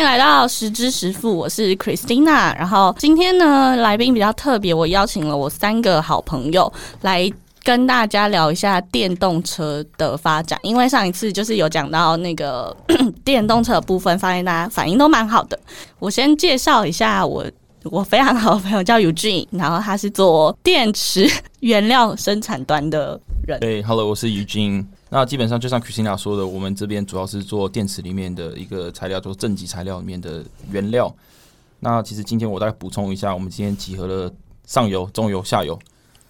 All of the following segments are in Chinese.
迎来到十之十富，我是 Christina。然后今天呢，来宾比较特别，我邀请了我三个好朋友来跟大家聊一下电动车的发展。因为上一次就是有讲到那个 电动车的部分，发现大家反应都蛮好的。我先介绍一下我我非常好的朋友叫 Eugene，然后他是做电池原料生产端的人。对，Hello，我是 Eugene。那基本上就像 Christina 说的，我们这边主要是做电池里面的一个材料，做正极材料里面的原料。那其实今天我再补充一下，我们今天集合了上游、中游、下游，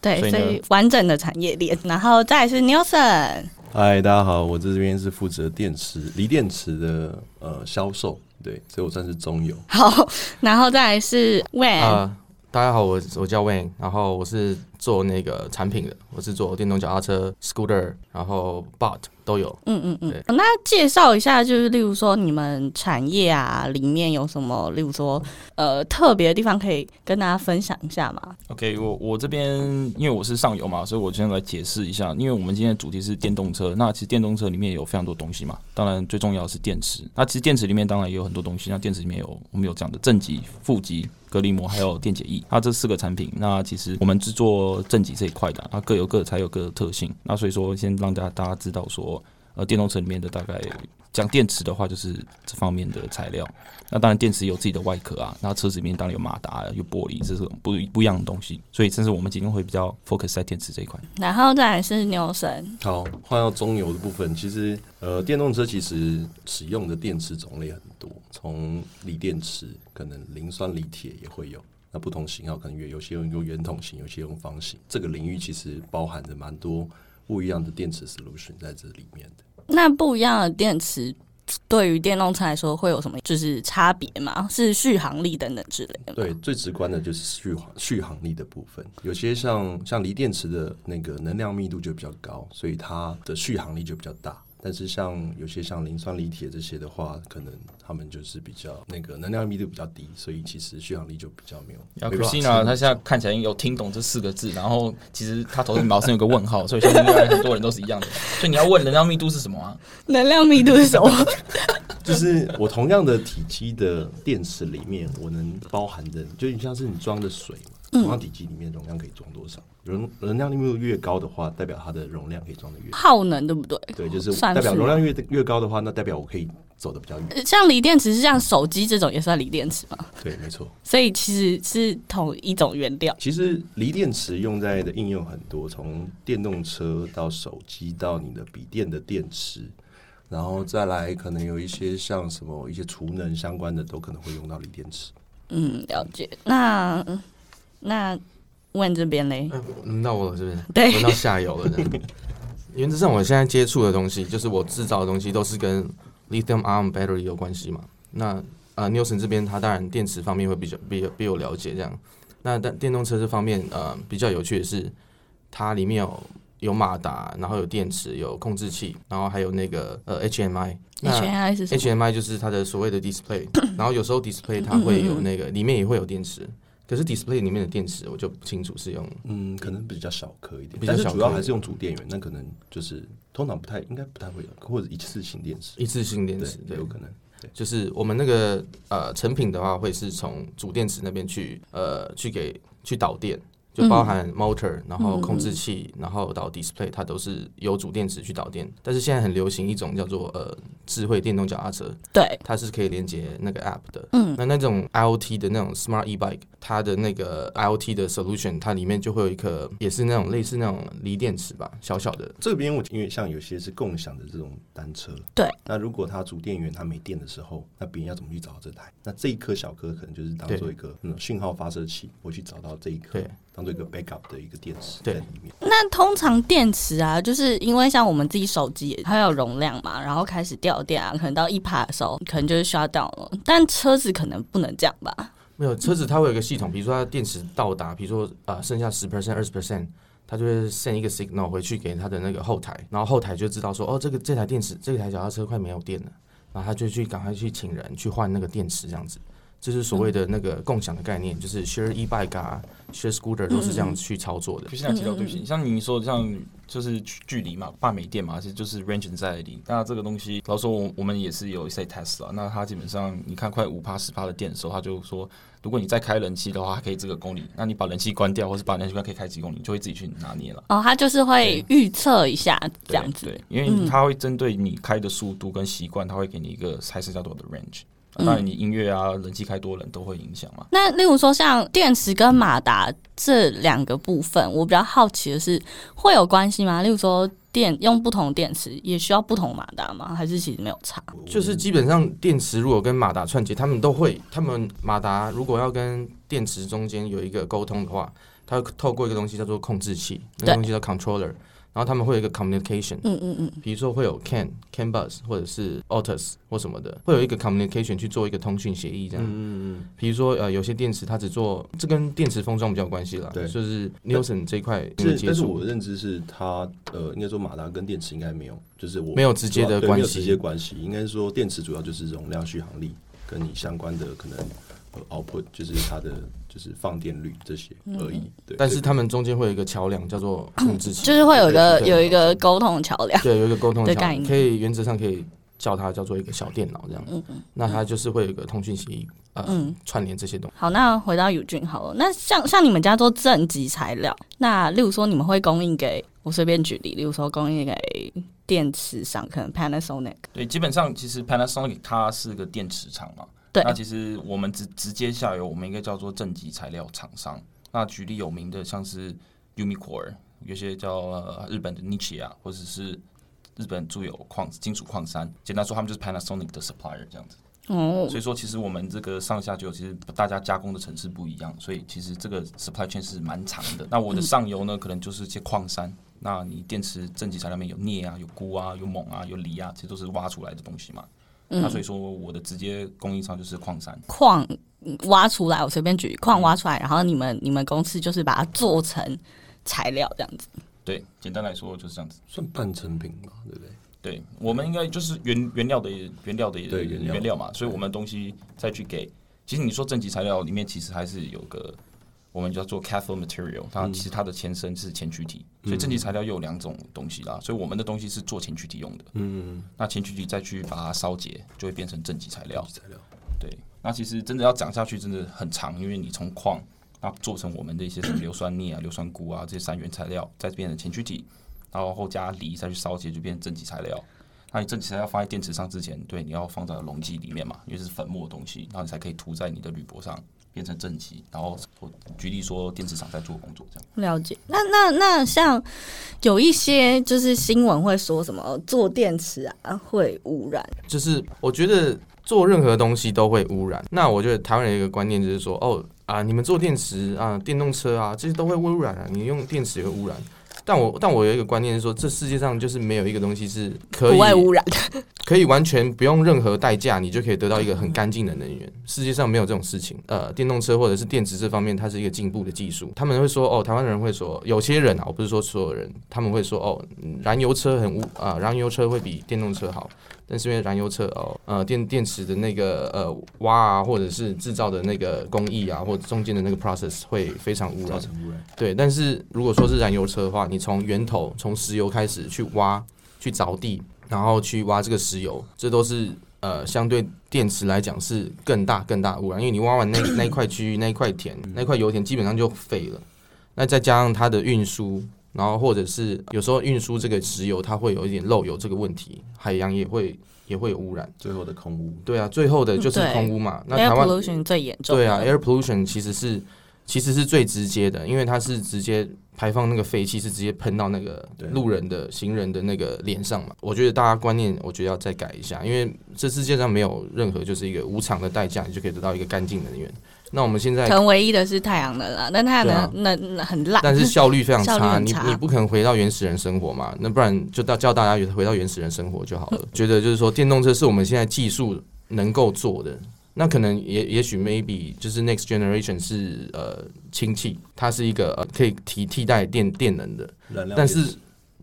对，所以所以完整的产业链。然后再来是 Nelson，嗨，大家好，我这边是负责电池锂电池的呃销售，对，所以我算是中游。好，然后再来是 When，、啊、大家好，我我叫 Wayne，然后我是做那个产品的，我是做电动脚踏车、scooter，然后 bot 都有。嗯嗯嗯，那介绍一下，就是例如说你们产业啊里面有什么，例如说呃特别的地方可以跟大家分享一下吗？OK，我我这边因为我是上游嘛，所以我先来解释一下。因为我们今天的主题是电动车，那其实电动车里面有非常多东西嘛，当然最重要的是电池。那其实电池里面当然也有很多东西，那电池里面有我们有讲的正极、负极、隔离膜，还有电解液，它这四个产品。那其实我们是做正极这一块的，它各有各才有各的特性。那所以说，先让大家大家知道说，呃，电动车里面的大概讲电池的话，就是这方面的材料。那当然，电池有自己的外壳啊，那车子里面当然有马达、有玻璃，这是不不一样的东西。所以，这是我们今天会比较 focus 在电池这一块。然后再来是 Nelson，好，换到中游的部分，其实呃，电动车其实使用的电池种类很多，从锂电池，可能磷酸锂铁也会有。那不同型号可能有有些用用圆筒型，有些用方形。这个领域其实包含着蛮多不一样的电池 solution 在这里面的。那不一样的电池对于电动车来说会有什么就是差别吗？是续航力等等之类的？对，最直观的就是续航续航力的部分。有些像像锂电池的那个能量密度就比较高，所以它的续航力就比较大。但是像有些像磷酸锂铁这些的话，可能他们就是比较那个能量密度比较低，所以其实续航力就比较没有。然后没办法 Christina 撑她现在看起来有听懂这四个字，然后其实他头顶毛上有个问号，所以相信应该很多人都是一样的。所以你要问能量密度是什么啊？能量密度是什么？就是我同样的体积的电池里面，我能包含的，就你像是你装的水嘛，同样体积里面容量可以装多少？容容量密度越高的话，代表它的容量可以装的越耗能对不对？对，就是代表容量越越高的话，那代表我可以走的比较远。呃像锂电池是像手机这种也算锂电池吗？对，没错。所以其实是同一种原料。其实锂电池用在的应用很多，从电动车到手机到你的笔电的电池，然后再来可能有一些像什么一些储能相关的，都可能会用到锂电池。嗯，了解。那那问这边嘞？嗯，轮到我了，是不是？对轮到下游了。原则上，我现在接触的东西，就是我制造的东西，都是跟 lithium ion battery 有关系嘛。那呃，Nielsen 这边他当然电池方面会比较比比我了解这样。那但电动车这方面，呃，比较有趣的是，它里面有有马达，然后有电池，有控制器，然后还有那个呃 HMI。那 HMI 是什么？HMI 就是它的所谓的 display，然后有时候 display 它会有那个里面也会有电池，可是 display 里面的电池我就不清楚是用嗯，可能比较小颗一点，比较小颗但是主要还是用主电源，那可能就是通常不太应该不太会有，或者一次性电池，一次性电池，，对有，可能。就是我们那个呃成品的话，会是从主电池那边去呃去给去导电，就包含 motor，然后控制器，然后到 display，它都是由主电池去导电。但是现在很流行一种叫做呃智慧电动脚踏车，对，它是可以连接那个 app 的。嗯，那那种 IoT 的那种 smart e bike，它的那个 IoT 的 solution，它里面就会有一颗也是那种类似那种锂电池吧，小小的。这边我因为像有些是共享的这种单车，对，那如果它主电源它没电的时候，那别人要怎么去找到这台？那这一颗小颗可能就是当做一个嗯讯号发射器，我去找到这一颗对，当做一个 backup 的一个电池对在里面。那通常电池啊，就是因为像我们自己手机它有容量嘛，然后开始掉电啊，可能到一趴的时候，可能就是需要掉了。但车子可能不能这样吧？没有车子，它会有一个系统，比如说它电池到达，比如说呃剩下十 percent、二十 percent，它就会 send 一个 signal 回去给它的那个后台，然后后台就知道说，哦，这个这台电池，这台脚踏车快没有电了，然后他就去赶快去请人去换那个电池这样子。这是所谓的那个共享的概念，就是 share e bike 啊，share scooter 都是这样去操作的。就像提到对不起，像你说的像就是距离嘛，半美店嘛，其实就是 range 在里。那这个东西，老实说我我们也是有一些 test 啊。那它基本上你看快五趴十趴的电的时候，它就说，如果你再开冷气的话，可以这个公里。那你把冷气关掉，或是把冷气关可以开几公里，你就会自己去拿捏了。哦，它就是会预测一下这样子。对，因为它会针对你开的速度跟习惯，它会给你一个还是叫做的 range。当然，你音乐啊，人气开多人都会影响嘛。那例如说，像电池跟马达这两个部分，我比较好奇的是，会有关系吗？例如说，电用不同电池也需要不同马达吗？还是其实没有差？就是基本上电池如果跟马达串接，他们都会，他们马达如果要跟电池中间有一个沟通的话，它透过一个东西叫做控制器，那个东西叫 controller。然后他们会有一个 communication，嗯嗯嗯，比如说会有 CAN、CAN bus 或者是 a u t u s 或什么的，会有一个 communication 去做一个通讯协议这样。嗯嗯嗯比如说呃，有些电池它只做，这跟电池封装比较有关系了。对就是 Nielsen 这一块是，接但是我，的认知是它呃，应该说马达跟电池应该没有，就是我没有直接的关系没有直接关系。应该说电池主要就是容量、续航力跟你相关的可能呃 output，就是它的就是放电率这些而已。对，但是他们中间会有一个桥梁叫做 控制器，就是会有一个有一个沟通桥梁。对，有一个沟通桥梁，的概念可以原则上可以叫它叫做一个小电脑这样。嗯嗯那它就是会有一个通讯协议，呃，嗯。串联这些东西。好，那回到友俊好了。那像像你们家做正极材料，那例如说你们会供应给我随便举例，例如说供应给电池上，可能 Panasonic，对，基本上其实 Panasonic 它是个电池厂嘛。对那其实我们直直接下游，我们应该叫做正极材料厂商。那举例有名的，像是 Umicore，有些叫、呃、日本的 Nichi 啊，或者是日本住有矿金属矿山。简单说，他们就是 Panasonic 的 supplier 这样子。哦，所以说，其实我们这个上下游其实大家加工的层次不一样，所以其实这个 supply chain 是蛮长的。那我的上游呢，可能就是一些矿山。那你电池正极材料里面有镍啊、有钴啊、有锰啊、有锂啊，这些都是挖出来的东西嘛。那所以说，我的直接供应商就是矿山。矿挖出来，我随便举矿挖出来，然后你们你们公司就是把它做成材料这样子。对，简单来说就是这样子。算半成品嘛，对不对？对，我们应该就是原原料的原料的原料原料嘛，所以我们东西再去给。其实你说正极材料里面，其实还是有个我们叫做 cathode material，它其实它的前身是前驱体，所以正极材料又有两种东西啦。所以我们的东西是做前驱体用的，嗯，那前驱体再去把它烧结，就会变成正极材料。材料对，那其实真的要讲下去，真的很长，因为你从矿那做成我们的一些什么硫酸镍啊、硫酸钴啊这些三元材料，再变成前驱体，然后后加锂再去烧结，就变成正极材料。那你正极材料放在电池上之前，对，你要放在溶剂里面嘛，因为是粉末的东西，然后你才可以涂在你的铝箔上，变成正极。然后我举例说，电池厂在做工作这样。了解。那那那像有一些就是新闻会说什么做电池啊会污染，就是我觉得做任何东西都会污染。那我觉得台湾人一个观念就是说，哦啊，你们做电池啊、电动车啊，这些都会污染啊，你用电池也会污染。但我但我有一个观念是说，这世界上就是没有一个东西是可以不会污染。可以完全不用任何代价，你就可以得到一个很干净的能源。世界上没有这种事情。呃，电动车或者是电池这方面，它是一个进步的技术。他们会说，哦，台湾人会说，有些人啊，我不是说所有人，他们会说，哦，嗯燃油车很污啊、燃油车会比电动车好。但是因为燃油车哦，呃，电电池的那个呃挖啊，或者是制造的那个工艺啊，或者中间的那个 process 会非常污染。对，但是如果说是燃油车的话，你从源头从石油开始去挖、去凿地，然后去挖这个石油，这都是呃相对电池来讲是更大更大污染，因为你挖完那 那一块区域那一块田那块油田基本上就废了，那再加上它的运输。然后或者是有时候运输这个石油，它会有一点漏油这个问题，海洋也会也会有污染。最后的空污，对啊，最后的就是空污嘛。那台湾 pollution 最严重。对啊，air pollution 其实是其实是最直接的，因为它是直接排放那个废气，是直接喷到那个路人的、行人的那个脸上嘛。我觉得大家观念，我觉得要再改一下，因为这世界上没有任何就是一个无偿的代价，你就可以得到一个干净能源。那我们现在可，能唯一的是太阳能了，但太阳能那那很烂。但是效率非常差，你你不可能回到原始人生活嘛？那不然就到叫大家回到原始人生活就好了。觉得就是说，电动车是我们现在技术能够做的。那可能也也许 maybe 就是 next generation 是呃氢气，它是一个呃可以替替代电电能的，但是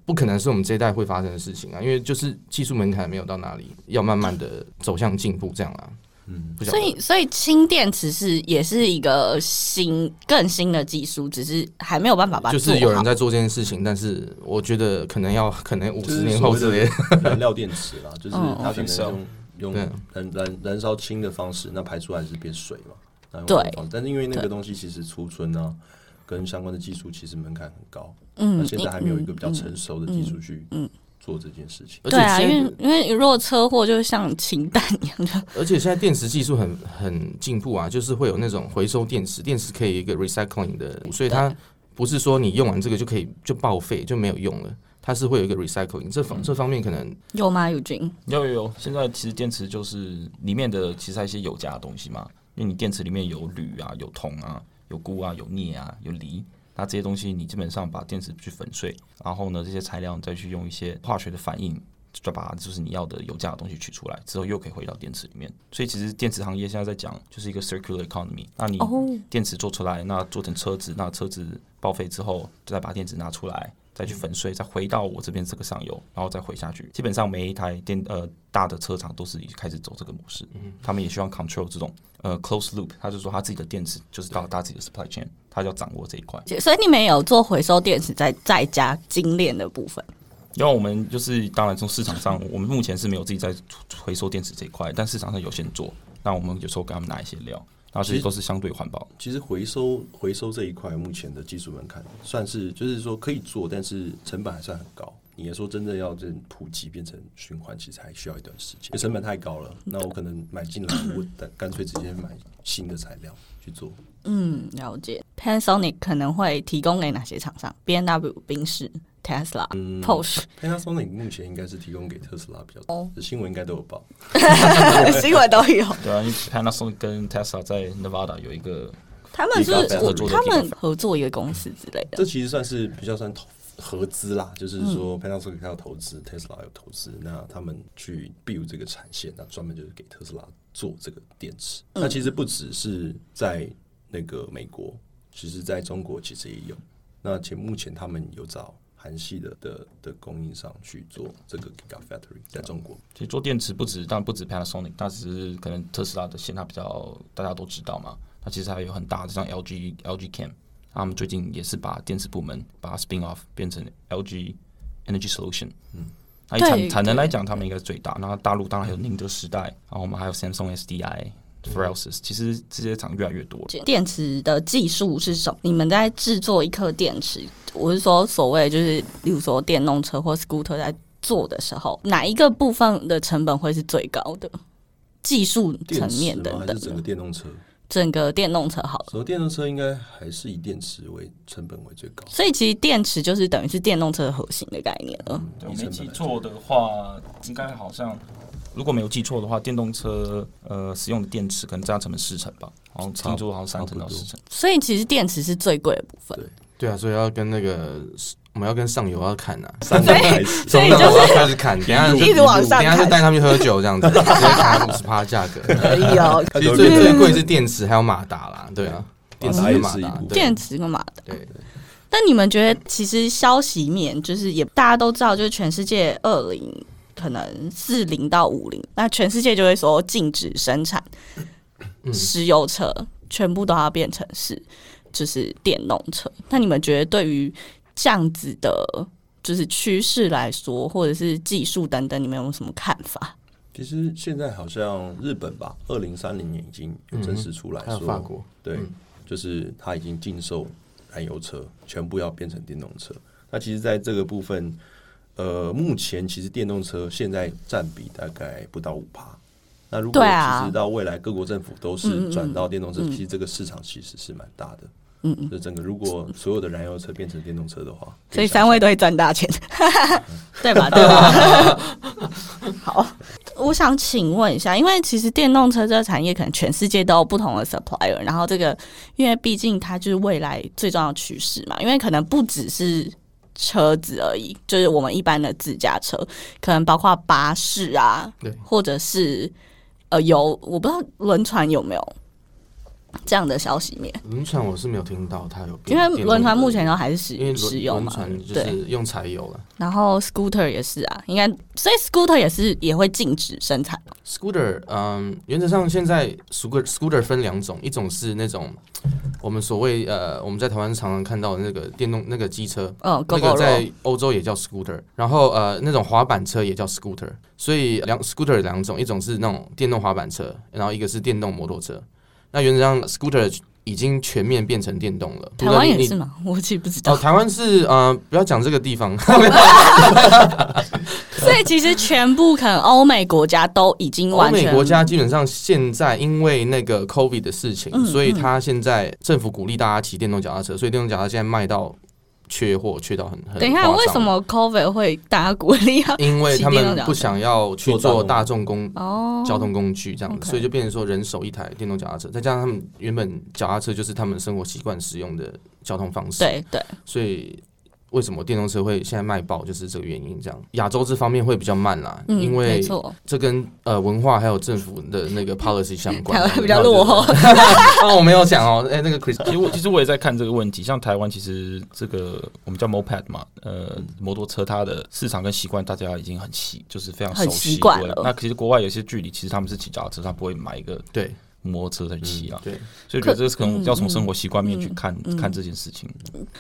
不可能是我们这一代会发生的事情啊，因为就是技术门槛没有到哪里，要慢慢的走向进步这样啦。嗯，所以，所以氢电池是也是一个新更新的技术，只是还没有办法把它就是有人在做这件事情，但是我觉得可能要可能五十年后之类的。燃料电池啦，就是嗯它可能用用燃燃燃烧氢的方式，那排出来是变水嘛？那用对但是因为那个东西其实储存啊，跟相关的技术其实门槛很高，嗯那现在还没有一个比较嗯成熟的技术去嗯做这件事情。而且对啊，因为因为如果车祸就像氢弹一样。的，而且现在电池技术很很进步啊，就是会有那种回收电池，电池可以一个 recycling 的，所以它不是说你用完这个就可以就报废就没有用了，它是会有一个 recycling。这方这方面可能有吗？有菌？有有有，现在其实电池就是里面的其实还有一些有价的东西嘛，因为你电池里面有铝啊、有铜啊、有钴啊、有镍啊、有锂，那这些东西你基本上把电池去粉碎，然后呢这些材料你再去用一些化学的反应。就把就是你要的有价的东西取出来之后，又可以回到电池里面。所以其实电池行业现在在讲就是一个 circular economy。那你哦，电池做出来，那做成车子，那车子报废之后，就再把电池拿出来，再去粉碎，再回到我这边这个上游，然后再回下去。基本上每一台电呃大的车厂都是开始走这个模式，他们也希望 control 这种呃 close loop，他就说他自己的电池就是到他自己的 supply chain，他就要掌握这一块。所以你们有做回收电池再再加精炼的部分。因为我们就是当然从市场上，我们目前是没有自己在回收电池这一块，但市场上有些人做，那我们有时候给他们拿一些料，然后这些都是相对环保。其实回收回收这一块，目前的技术门槛算是就是说可以做，但是成本还算很高。你也说真的要这普及变成循环，其实还需要一段时间，因为成本太高了。那我可能买进来，我干干脆直接买新的材料去做。嗯，了解。Panasonic 可能会提供给哪些厂商？B N W、宾士、Tesla、嗯 Porsche。Panasonic 目前应该是提供给特斯拉比较多，这新闻应该都有报。新闻都有。对啊，因为 Panasonic 跟 Tesla 在 Nevada 有一个他们是他们合作一个公司之类的。这其实算是比较算投合资啦，就是嗯说 Panasonic 它有投资，Tesla 有投资，那他们去 build 这个产线，那专门就是给特斯拉做这个电池。嗯那其实不只是在那个美国，其实在中国其实也有。那且目前他们有找韩系的的的供应商去做这个 Gigafactory 在中国。其实做电池不止，但不止 Panasonic，但只是可能特斯拉的线它比较大家都知道嘛。它其实还有很大的，像 LG LG Chem，他们最近也是把电池部门把它 spin off 变成 LG Energy Solution。嗯，那以产产能来讲，他们应该是最大。那大陆当然还有宁德时代，然后我们还有 Samsung SDI、f r e l s i s 其实这些厂越来越多了。电池的技术是什么？你们在制作一颗电池，我是说所谓就是，例如说电动车或 scooter 在做的时候，哪一个部分的成本会是最高的？技术层？面等等还是整个，电动车？整个电动车好了。所以电动车应该还是以电池为成本为最高。所以其实电池就是等于是电动车的核心的概念了。对我没记错的话，应该好像如果没有记错的话，电动车呃使用的电池可能占成本四成吧，然后听说好像三成到四成。所以其实电池是最贵的部分。对对啊，所以要跟那个我们要跟上游要砍呐、啊，所以从那就要开始砍，等一下就 一直往上等一下就砍带他们去喝酒这样子，直接砍五十趴价格。可以哦，其实最最贵是电池还有马达啦，对啊，电池马达电池跟马达。对，但你们觉得，其实消息面就是也大家都知道，就是全世界二零可能四零到五零，那全世界就会说禁止生产石油车，全部都要变成是就是电动车。那你们觉得对于这样子的，就是趋势来说，或者是技术等等，你们有什么看法？其实现在好像日本吧，二零三零年已经有正式出来还有说，法国，对，就是它已经禁售燃油车，全部要变成电动车。那其实，在这个部分，呃，目前其实电动车现在占比大概不到五趴。那如果其实到未来各国政府都是嗯转到电动车，嗯其实这个市场其实是蛮大的。嗯嗯，就整个如果所有的燃油车变成电动车的话，所以三位都会赚大钱，对吧？对吧？好，我想请问一下，因为其实电动车这个产业可能全世界都有不同的 supplier，然后这个因为毕竟它就是未来最重要的趋势嘛，因为可能不只是车子而已，就是我们一般的自驾车，可能包括巴士啊，对或者是呃有我不知道轮船有没有。这样的消息面？轮船我是没有听到它有因为轮船目前都还是因为轮使使用嘛，轮船就对。是用柴油了。然后 scooter 也是啊，应该所以 scooter 也是也会禁止生产。Scooter，嗯，原则上现在 scooter scooter 分两种，一种是那种我们所谓呃我们在台湾常常看到的那个电动那个机车，嗯那个在欧洲也叫 scooter，然后呃那种滑板车也叫 scooter，所以两 scooter 有两种，一种是那种电动滑板车，然后一个是电动摩托车。那原则上 scooter 已经全面变成电动了，台湾也是吗？我其实不知道哦，。台湾是呃，不要讲这个地方，所以其实全部可能欧美国家都已经欧完全美国家基本上现在因为那个 COVID 的事情，嗯所以他现在政府鼓励大家骑电动脚踏车，所以电动脚踏车现在卖到缺货，缺到很很。等一下，为什？么 COVID 会大家鼓励啊？因为他们不想要去做大众公哦。交通工具这样子，所以就变成说人手一台电动脚踏车，再加上他们原本脚踏车就是他们生活习惯使用的交通方式，，对对，所以为什么电动车会现在卖爆，就是这个原因。这样，亚洲这方面会比较慢啦，嗯，因为没错，这跟呃文化还有政府的那个 policy 相关。台湾比较落后。哦，我没有讲哦，哎、那个 Chris，其实我其实我也在看这个问题，像台湾其实这个我们叫 moped 嘛，呃，摩托车它的市场跟习惯大家已经很习，就是非常熟很悉习惯了那其实国外有些距离，其实他们是骑脚踏车，他不会买一个对摩托车在骑啊，对，所以我觉得这是可能要从嗯生活习惯面去嗯看、嗯看这件事情。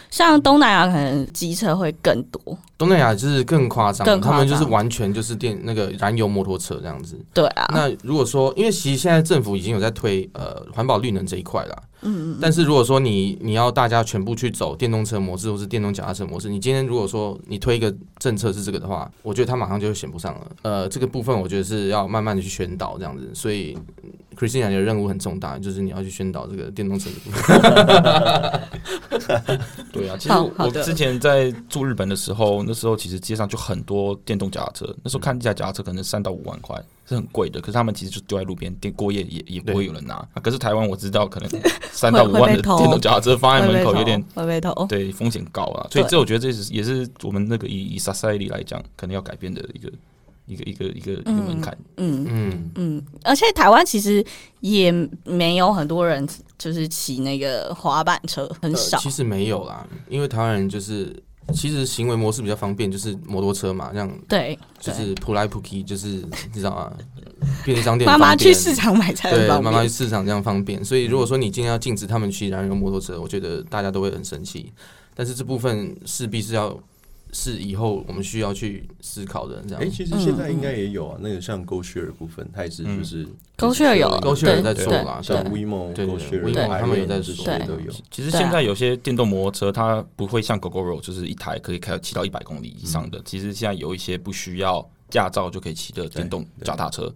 像东南亚可能机车会更多，东南亚就是更夸张，他们就是完全就是电那个燃油摩托车这样子。对啊，那如果说，因为其实现在政府已经有在推呃环保绿能这一块啦，嗯嗯但是如果说你你要大家全部去走电动车模式或是电动脚踏车模式，你今天如果说你推一个政策是这个的话，我觉得他马上就会选不上了。呃，这个部分我觉得是要慢慢的去宣导这样子，所以嗯 Christina 你的任务很重大，就是你要去宣导这个电动车的部分。对啊，其实我之前在住日本的时候，那时候其实街上就很多电动脚踏车，那时候看一台脚踏车可能三到五万块，是很贵的。可是他们其实就丢在路边，电过夜也也不会有人拿。啊可是台湾我知道，可能 三到五万的电动脚踏车放在门口有点会被偷。对风险高啊，所以这我觉得这是也是我们那个以以 society 来讲，可能要改变的一个一个一个一个一个门槛。嗯嗯，嗯，而且台湾其实也没有很多人就是骑那个滑板车，很少呃。其实没有啦，因为台湾人就是其实行为模式比较方便，就是摩托车嘛，这样对，就是普来普去，就是你知道吗？便利商店妈妈去市场买菜对，方妈妈去。市场这样方便，所以如果说你今天要禁止他们骑燃油摩托车，我觉得大家都会很生气。但是这部分势必是要是以后我们需要去思考的，这样哎、。其实现在应该也有啊，那个像 Go Share 的部分，它也是嗯就是 Go Share 有高血有在做啦，像对 WeMo、对 Go 对 Share、他们也在这说些都有。其实现在有些电动摩托车，它不会像 GoGoRo，就是一台可以开骑到一百公里以上的。其实现在有一些不需要驾照就可以骑的电动脚踏车，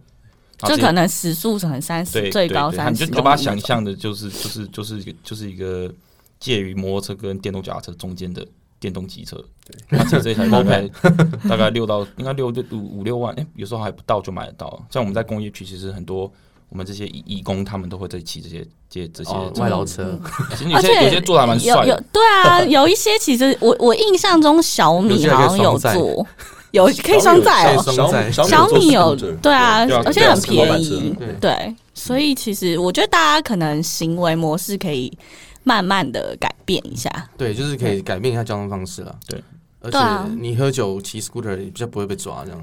就可能时速可能三十，对最高三十。你就就把它想象的就是就是就是就是一个介于摩托车跟电动脚踏车中间的电动机车。对，它其实这台大概 大概六到应该六六五五六万，哎、有时候还不到就买得到。像我们在工业区，其实很多我们这些义义工他们都会在骑这些这些这些哦，外劳车，其实有而且些有些做的还蛮帅的。对啊，有一些其实我我印象中小米好像有做，有可以双载哦。小小米有对啊而且很便宜。对，对，所以其实我觉得大家可能行为模式可以慢慢的改变一下。对，就是可以改变一下交通方式了。对，而且你喝酒骑 scooter 比较不会被抓，这样。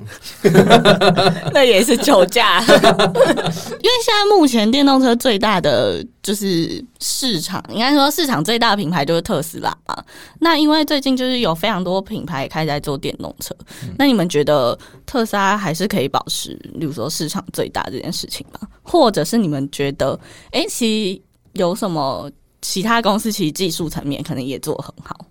那也是酒驾，因为现在目前电动车最大的就是市场，应该说市场最大的品牌就是特斯拉嘛。那因为最近就是有非常多品牌开始在做电动车，那你们觉得特斯拉还是可以保持，例如说市场最大这件事情吗？或者是你们觉得，哎、其实有什么其他公司其实技术层面可能也做得很好？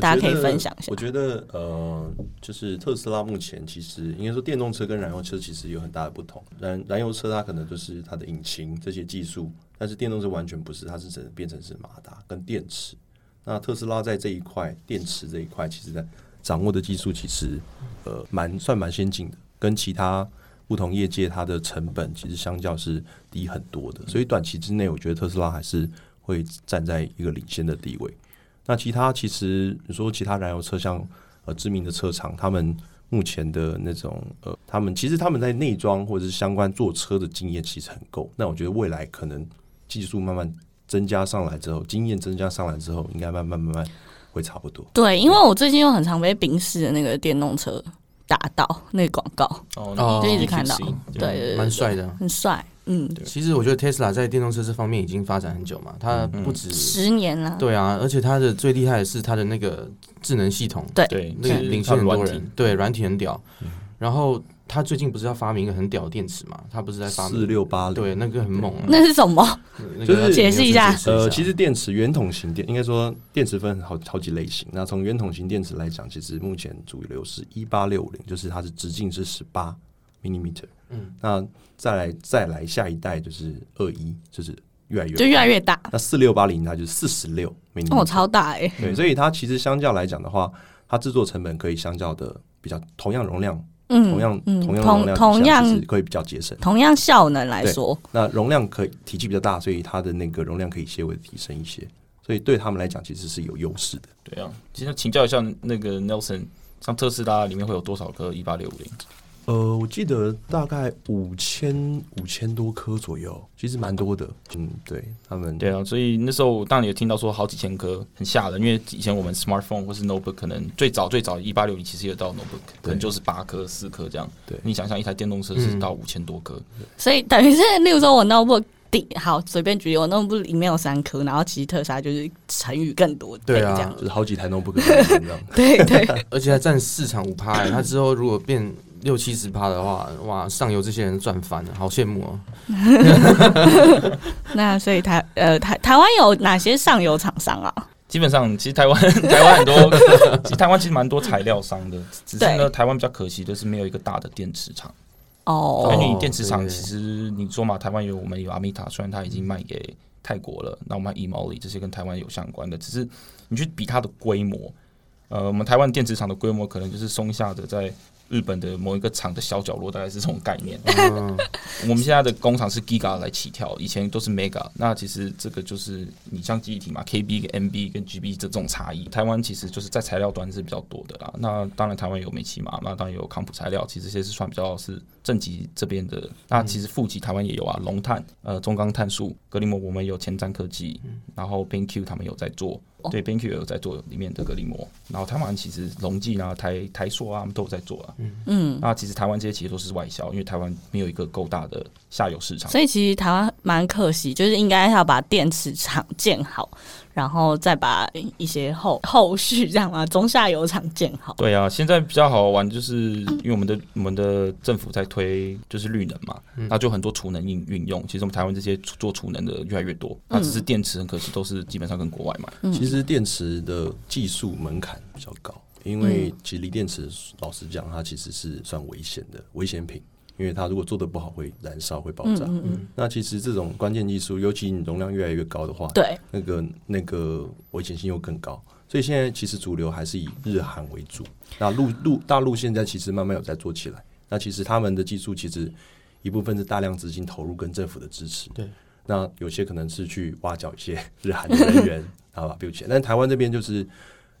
大家可以分享一下我觉得呃，就是特斯拉目前其实应该说电动车跟燃油车其实有很大的不同。燃燃油车它可能就是它的引擎这些技术，但是电动车完全不是，它是整个变成是马达跟电池。那特斯拉在这一块电池这一块，其实在掌握的技术其实呃蛮算蛮先进的，跟其他不同业界它的成本其实相较是低很多的。所以短期之内，我觉得特斯拉还是会站在一个领先的地位。那其他其实你说其他燃油车像呃知名的车厂，他们目前的那种呃，他们其实他们在内装或者是相关做车的经验其实很够。那我觉得未来可能技术慢慢增加上来之后，经验增加上来之后，应该慢慢慢慢会差不多。对，因为我最近又很常被宾士的那个电动车打到那个广告，哦哦就一直看到对，蛮帅的。很帅，嗯，其实我觉得 Tesla 在电动车这方面已经发展很久嘛，它不止十年了，对啊，而且它的最厉害的是它的那个智能系统，对。对，那个领先很多人，对，软体很屌。然后他最近不是要发明一个很屌的电池嘛？他不是在发明四六八零，对，那个很猛啊。那是什么？那个就是解释一下。呃，其实电池圆筒型电应该说电池分好好几类型。那从圆筒型电池来讲，其实目前主流是一八六零，就是它的直径是十八 millimeter。嗯，那再来再来下一代就是二一，就是越来越就越来越大，那四六八零它就是四十六 millimeter。哦，超大哎，对，所以它其实相较来讲的话，它制作成本可以相较的比较同样容量，嗯，同样嗯同样容同量同样可以比较节省。同样效能来说，那容量可以体积比较大，所以它的那个容量可以些微提升一些，所以对他们来讲其实是有优势的。对啊，其实请教一下那个 Nelson，像特斯拉里面会有多少颗一八六五零？呃，我记得大概五千五千多颗左右，其实蛮多的。嗯，对他们，对啊，所以那时候当然也听到说好几千颗，很吓人。因为以前我们 smartphone 或是 notebook 可能最早最早一八六零其实也到 notebook，可能就是八颗四颗这样。对你想想一台电动车是到五千多颗，所以等于是，例如说我 notebook 底好随便举例，我 notebook 里面有三颗，然后其实特斯拉就是成语更多对啊这样，就是好几台 notebook 这样。对对，而且还占市场五趴、欸，它之后如果变六七十趴的话，哇，上游这些人赚翻了，好羡慕哦、那所以台呃台台湾有哪些上游厂商啊？基本上其实台湾 台湾很多，其实台湾其实蛮多材料商的，只是呢台湾比较可惜的是没有一个大的电池厂。哦。因为你电池厂其实你说嘛，台湾有我们有阿米塔，虽然它已经卖给泰国了，那我们 e o l i 这些跟台湾有相关的，只是你去比它的规模，呃，我们台湾电池厂的规模可能就是松下的在日本的某一个厂的小角落，大概是这种概念。嗯，我们现在的工厂是 Giga 来起跳，以前都是 Mega。那其实这个就是你像记忆体嘛，KB 跟 MB 跟 GB 这种差异。台湾其实就是在材料端是比较多的啦。那当然台湾有美骑马，那当然有康普材料，其实这些是算比较是正极这边的。那其实负极台湾也有啊，龙碳、呃中钢碳素、格林膜，我们有前瞻科技，然后 BenQ 他们有在做。对 b a n q 有在做里面的隔离膜，然后台湾其实龙记啊、台台塑啊，他们都有在做啊。嗯，那其实台湾这些企业都是外销，因为台湾没有一个够大的下游市场。所以其实台湾蛮可惜，就是应该要把电池厂建好，然后再把一些后后续这样嘛中下游厂建好。对啊，现在比较好玩，就是因为我们的我们的政府在推就是绿能嘛，那就很多储能运运用。其实我们台湾这些做储能的越来越多，那只是电池很可惜都是基本上跟国外买。其实电池的技术门槛比较高，因为其实锂电池老实讲，它其实是算危险的危险品，因为它如果做的不好会燃烧会爆炸。嗯那其实这种关键技术，尤其你容量越来越高的话，对，那个那个危险性又更高。所以现在其实主流还是以日韩为主。那陆陆大陆现在其实慢慢有在做起来。那其实他们的技术其实一部分是大量资金投入跟政府的支持。对。那有些可能是去挖角一些 日韩的人员，好吧，不钱。但台湾这边就是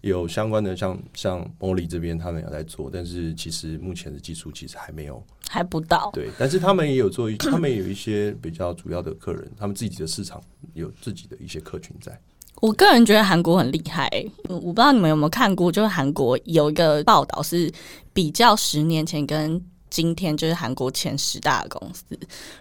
有相关的像，像玻璃这边他们有在做，但是其实目前的技术其实还没有还不到。对，但是他们也有做一，他们有一些比较主要的客人，他们自己的市场有自己的一些客群在。我个人觉得韩国很厉害、嗯我不知道你们有没有看过，就是韩国有一个报道是比较十年前跟今天，就是韩国前十大的公司，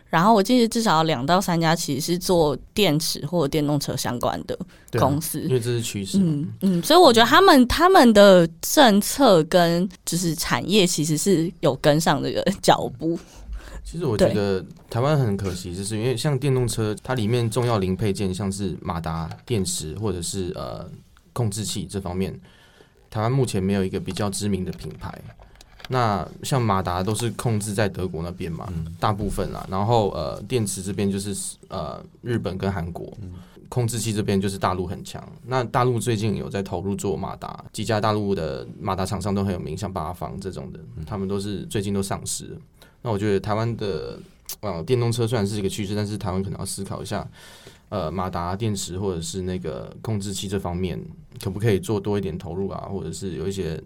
然后我记得至少两到三家其实是做电池或者电动车相关的公司。因为这是趋势。嗯嗯，所以我觉得他们他们的政策跟就是产业其实是有跟上这个脚步。其实我觉得台湾很可惜，就是因为像电动车，它里面重要零配件像是马达、电池或者是呃控制器这方面，台湾目前没有一个比较知名的品牌。那像马达都是控制在德国那边嘛，大部分啦。然后呃电池这边就是呃日本跟韩国，控制器这边就是大陆很强。那大陆最近有在投入做马达，几家大陆的马达厂商都很有名，像八方这种的，他们都是最近都上市了。那我觉得台湾的呃电动车虽然是一个趋势，但是台湾可能要思考一下，呃马达、电池或者是那个控制器这方面，可不可以做多一点投入啊，或者是有一些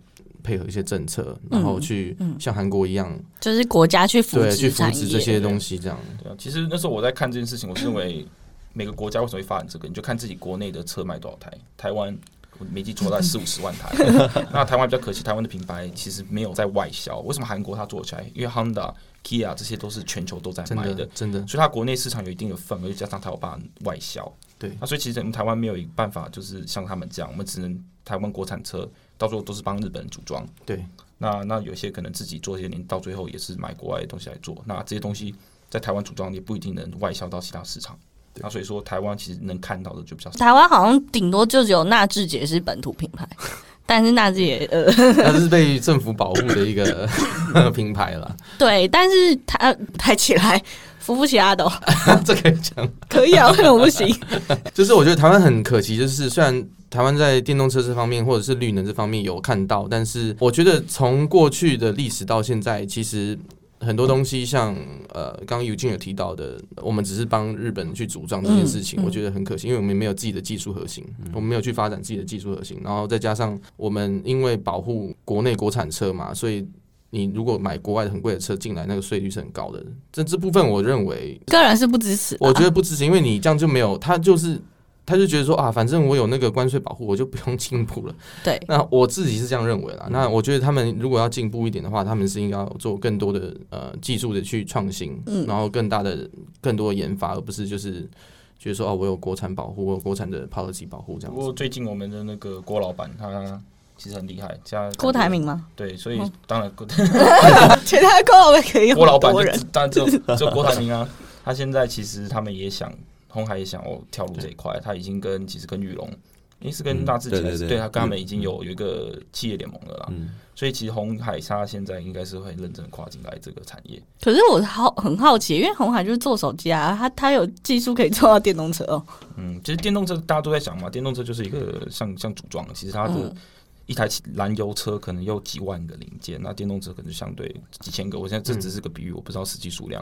配合一些政策，然后去像韩国一样，就是国家去扶对，去持产业，扶持这些东西，这样。对啊，其实那时候我在看这件事情，我是认为每个国家为什么会发展这个？你就看自己国内的车卖多少台。台湾我没记错，在四五十万台。那台湾比较可惜，台湾的品牌其实没有在外销。为什么韩国它做起来？因为 Honda、Kia 这些都是全球都在真卖的真的，所以它国内市场有一定的份额，加上它有办法外销。对那所以其实我们台湾没有一个办法，就是像他们这样，我们只能台湾国产车到最后都是帮日本人组装。对，那那有些可能自己做一些年，到最后也是买国外的东西来做。那这些东西在台湾组装也不一定能外销到其他市场。那所以说，台湾其实能看到的就比较少。台湾好像顶多就只有纳智捷是本土品牌，但是纳智捷呃 它是被政府保护的一个 品牌了，对，但是它抬起来，扶不起阿斗，这可以讲。可以啊，为什么不行？就是我觉得台湾很可惜，就是虽然台湾在电动车这方面或者是绿能这方面有看到，但是我觉得从过去的历史到现在，其实很多东西像呃，刚刚尤金有提到的，我们只是帮日本去主张这件事情，嗯嗯我觉得很可惜，因为我们没有自己的技术核心，我们没有去发展自己的技术核心，然后再加上我们因为保护国内国产车嘛，所以。你如果买国外的很贵的车进来，那个税率是很高的。这这部分我认为个人是不支持啊，我觉得不支持，因为你这样就没有，它就是他就觉得说啊，反正我有那个关税保护，我就不用 进步了。对那我自己是这样认为啦。那我觉得他们如果要进步一点的话，他们是应该要做更多的呃技术的去创新，嗯然后更大的更多的研发，而不是就是觉得说哦，我有国产保护，我有国产的 policy 保护这样子。不过最近我们的那个郭老板他其实很厉害，加郭台铭吗？对，所以嗯当然郭 其他郭老板可以郭老板就当然只有只有郭台铭啊。他现在其实他们也想，红海也想要跳入这一块，他已经跟其实跟玉龙，诶是跟嗯大智捷对对对对他跟他们嗯已经有有一个企业联盟了啦。嗯，所以其实红海他现在应该是会认真跨进来这个产业。可是我好很好奇，因为红海就是做手机啊，他他有技术可以做到电动车哦。嗯，其实电动车大家都在想嘛，电动车就是一个像像组装，其实它的嗯一台燃油车可能有几万个零件，那电动车可能就相对几千个。我现在这只是个比喻，我不知道实际数量，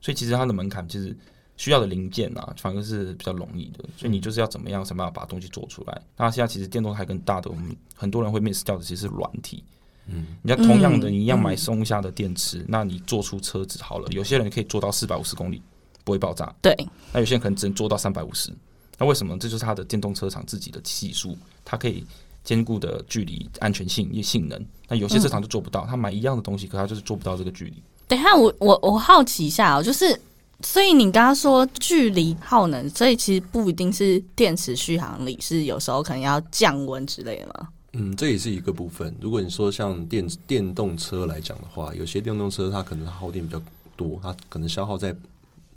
所以其实它的门槛其实需要的零件啊，反而是比较容易的。所以你就是要怎么样想办法把东西做出来。那现在其实电动还更大的，我们很多人会 miss 掉的其实是软体。嗯，你要同样的，嗯你一样买松下的电池，那你做出车子好了，有些人可以做到四百五十公里不会爆炸，对，那有些人可能只能做到三百五十。那为什么？这就是它的电动车厂自己的技术，它可以兼顾的距离、安全性、也性能。那有些车厂就做不到，他买一样的东西，可他就是做不到这个距离。等一下我我我好奇一下哦，就是所以你刚刚说距离耗能，所以其实不一定是电池续航力，是有时候可能要降温之类的吗？嗯，这也是一个部分。如果你说像电电动车来讲的话，有些电动车它可能耗电比较多，它可能消耗在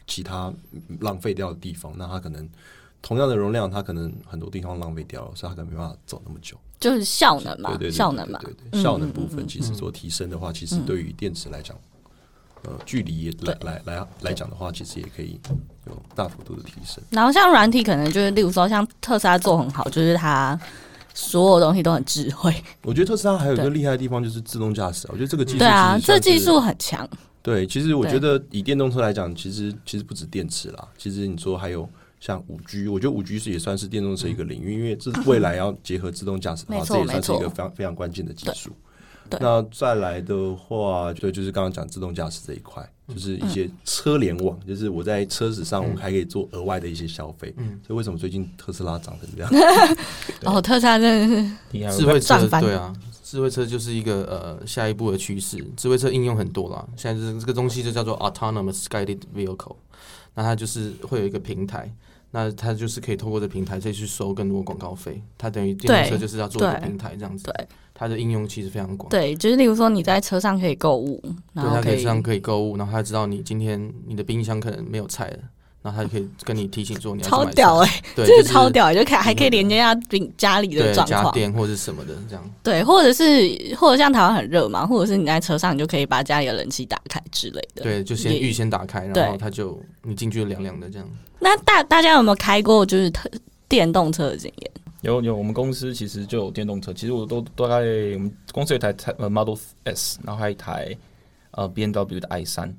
其他浪费掉的地方，那它可能同样的容量，它可能很多地方浪费掉了，所以它可能没办法走那么久。就是效能嘛，对对对，效能嘛，效能部分其实做提升的话，其实对于电池来讲，呃，距离来来来来讲的话，其实也可以有大幅度的提升。然后像软体，可能就是例如说像特斯拉做很好，就是它所有东西都很智慧。我觉得特斯拉还有一个厉害的地方就是自动驾驶啊，我觉得这个技术对啊，这技术很强。对，其实我觉得以电动车来讲，其实其实不止电池啦，其实你说还有像五 G，我觉得五 G 是也算是电动车一个领域，因为这未来要结合自动驾驶的话，这也算是一个非常非常关键的技术。那再来的话，对，就是刚刚讲自动驾驶这一块，就是一些车联网，就是我在车子上我还可以做额外的一些消费。嗯所以为什么最近特斯拉涨成这样？哦，特斯拉真的是厉害，智慧车对啊，智慧车就是一个呃下一步的趋势。智慧车应用很多啦，现在这这个东西就叫做 autonomous guided vehicle，那它就是会有一个平台。那他就是可以透过这平台再去收更多广告费，他等于电动车就是要做一个平台这样子。对它的应用其实非常广。对，就是例如说你在车上可以购物，然对，后可以它可以这样可以购物，然后他知道你今天你的冰箱可能没有菜了，然后它就可以跟你提醒说你要去超，屌哎、对，这就是超屌、欸，就可以还可以连接下家家里的对家状况，电或者是什么的这样。对，或者是或者像台湾很热嘛，或者是你在车上你就可以把家里的冷气打开之类的。对，就先预先打开，然后它就你进去凉凉的这样。那大大家有没有开过就是特电动车的经验？有有，我们公司其实就有电动车，其实我都大概我们公司有一台呃 Model S，然后还有一台呃 B N W 的 i 三。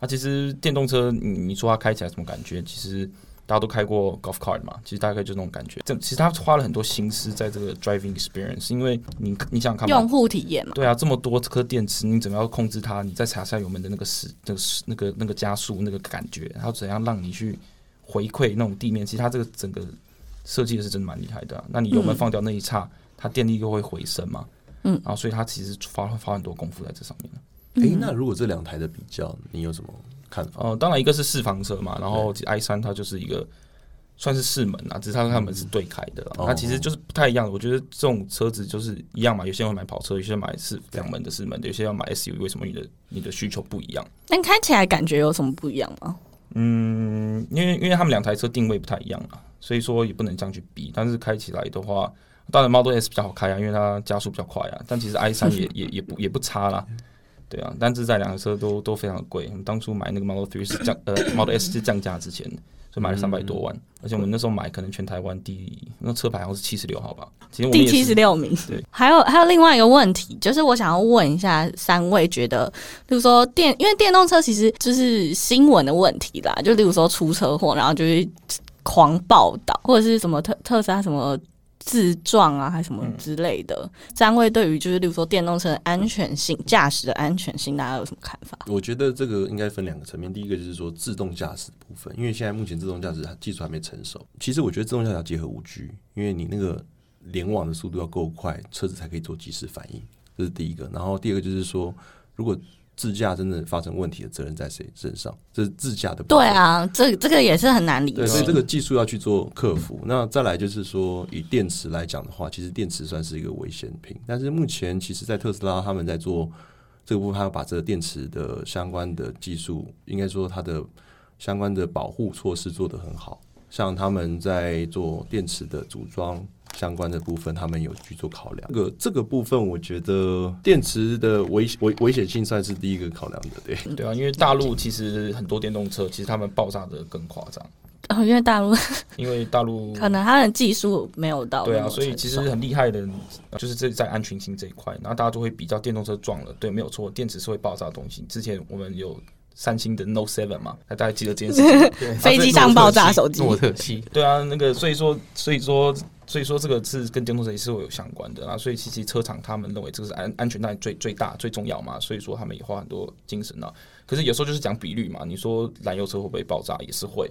那其实电动车，你你说它开起来什么感觉？其实大家都开过 Golf Cart 嘛，其实大概就那种感觉。这其实他花了很多心思在这个 driving experience，因为你你想想看，用户体验嘛，对啊，这么多颗电池，你怎么样控制它？你再踩下油门的那个时、那个时、那个那个加速那个感觉，然后怎样让你去回馈那种地面，其实它这个整个设计的是真的蛮厉害的啊、那你油门嗯放掉那一刹，它电力又会回升嘛，嗯然后所以它其实花花很多功夫在这上面。诶，那如果这两台的比较，你有什么看法？呃，当然一个是四房车嘛，然后 i 三它就是一个算是四门啊，只是它它们是对开的啦，哦那其实就是不太一样的。我觉得这种车子就是一样嘛，有些人会买跑车，有些人买四两门的四门的，有些人要买 SUV，为什么你的你的需求不一样？那开起来感觉有什么不一样吗？嗯，因为因为他们两台车定位不太一样啊，所以说也不能这样去比。但是开起来的话，当然 Model S 比较好开啊，因为它加速比较快啊。但其实 i 三也 也也不也不差啦，对啊。但是在两个车都都非常的贵。我们当初买那个 Model Three 是降呃 Model S 是降价之前，所以买了三百多万，而且我们那时候买可能全台湾第那车牌好像是七十六号吧，其实我第七十六名。对，还有还有另外一个问题，就是我想要问一下三位，觉得，例如说电，因为电动车其实就是新闻的问题啦，就例如说出车祸，然后就是狂报道，或者是什么特特斯拉什么。自撞啊，还是什么之类的。三位对于就是，例如说电动车的安全性、驾驶的安全性，大家有什么看法？我觉得这个应该分两个层面，第一个就是说自动驾驶部分，因为现在目前自动驾驶技术还没成熟。其实我觉得自动驾驶要结合五 G，因为你那个联网的速度要够快，车子才可以做及时反应，这是第一个。然后第二个就是说，如果自驾真的发生问题的责任在谁身上？这是自驾的对啊，这这个也是很难理对，解。所以这个技术要去做克服。那再来就是说，以电池来讲的话，其实电池算是一个危险品，但是目前其实，在特斯拉他们在做这个部分，他要把这个电池的相关的技术，应该说它的相关的保护措施做得很好。像他们在做电池的组装相关的部分，他们有去做考量。这个这个部分，我觉得电池的危危危险性算是第一个考量的，对。对啊，因为大陆其实很多电动车其实他们爆炸的更夸张，哦，因为大陆 因为大陆 可能他的技术没有到对啊，所以其实很厉害的，呃就是这在安全性这一块，然后大家都会比较电动车撞了，对，没有错，电池是会爆炸的东西。之前我们有三星的 Note Seven 嘛，那大家记得这件事情。飞机上爆炸手机，诺特七，对啊，那个所以说，所以说，所以说这个是跟电动车也是会有相关的啊。所以其实车厂他们认为这个是安安全带最最大最重要嘛，所以说他们也花很多精神啊。可是有时候就是讲比率嘛，你说燃油车会不会爆炸，也是会。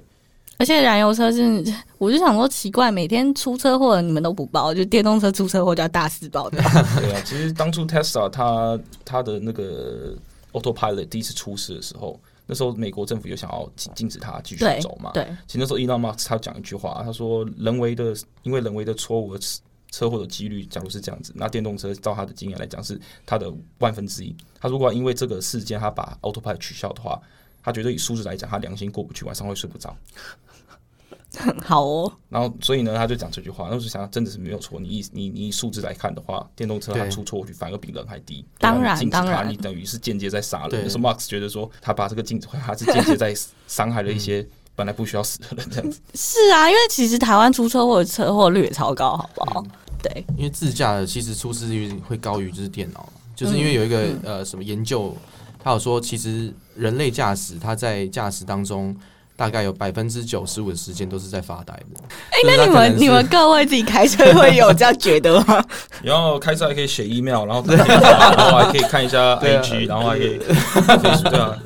而且燃油车是，我就想说奇怪，每天出车祸你们都不报，就电动车出车祸就要大肆报的。对啊，其实当初 Tesla 它它的那个 Autopilot 第一次出事的时候，那时候美国政府有想要禁禁止他继续走嘛。对，其实那时候 Elon Musk 他讲一句话，他说人为的因为人为的错误而车祸的几率，假如是这样子，那电动车照他的经验来讲是他的万分之一。他如果因为这个事件他把 Autopilot 取消的话，他觉得以数字来讲，他良心过不去，晚上会睡不着。好哦，然后，所以呢，他就讲这句话，那我就想，真的是没有错。你以你你以数字来看的话，电动车它对出错率反而比人还低。当然当然你等于是间接在杀对人。是 Max 觉得说，他把这个禁止，他是间接在伤害了一些本来不需要死的人，这样子。是啊，因为其实台湾出车祸的车祸率也超高，好不好？对，因为自驾的其实出事率会高于就是电脑，就是因为有一个、嗯呃什么研究，他有说其实人类驾驶他在驾驶当中大概有百分之九十五的时间都是在发呆的。哎、那你们你们各位自己开车会有这样觉得吗？然后开车还可以写 email，然后对。然后还可以看一下 IG，然后还可以 Facebook，对啊，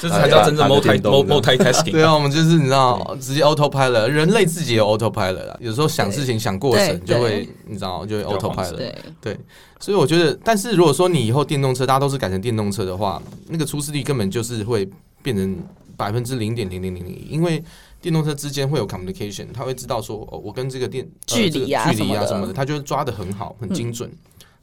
这才叫真正 multi 电动。的 multitasking。对啊，我们就是你知道，直接 autopilot，人类自己也有 autopilot 啦。有时候想事情想过程，就会你知道就会 autopilot。对，所以我觉得，但是如果说你以后电动车大家都是改成电动车的话，那个出事率根本就是会变成百分之零点零零零零，因为电动车之间会有 communication，他会知道说，哦，我跟这个电、呃距离啊这个距离啊什么的嗯什么的，它就会抓的很好，很精准。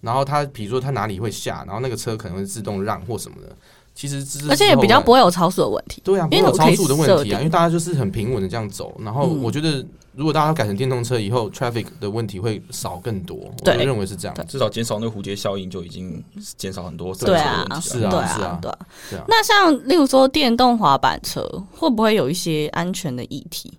然后他比如说他哪里会下，然后那个车可能会自动让或什么的，其实这是而且也比较不会有超速的问题。对啊，不会有超速的问题啊，因为大家就是很平稳的这样走。然后嗯我觉得，如果大家改成电动车以后，traffic 的问题会少更多。我认为是这样。至少减少那个蝴蝶效应就已经减少很多对啊。是啊对是啊对啊。对啊那像例如说电动滑板车，会不会有一些安全的议题？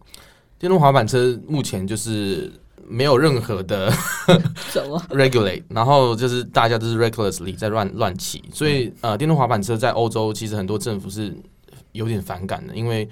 电动滑板车目前就是没有任何的 什么？regulate，然后就是大家都是 recklessly 在乱乱骑，所以呃，电动滑板车在欧洲其实很多政府是有点反感的，因为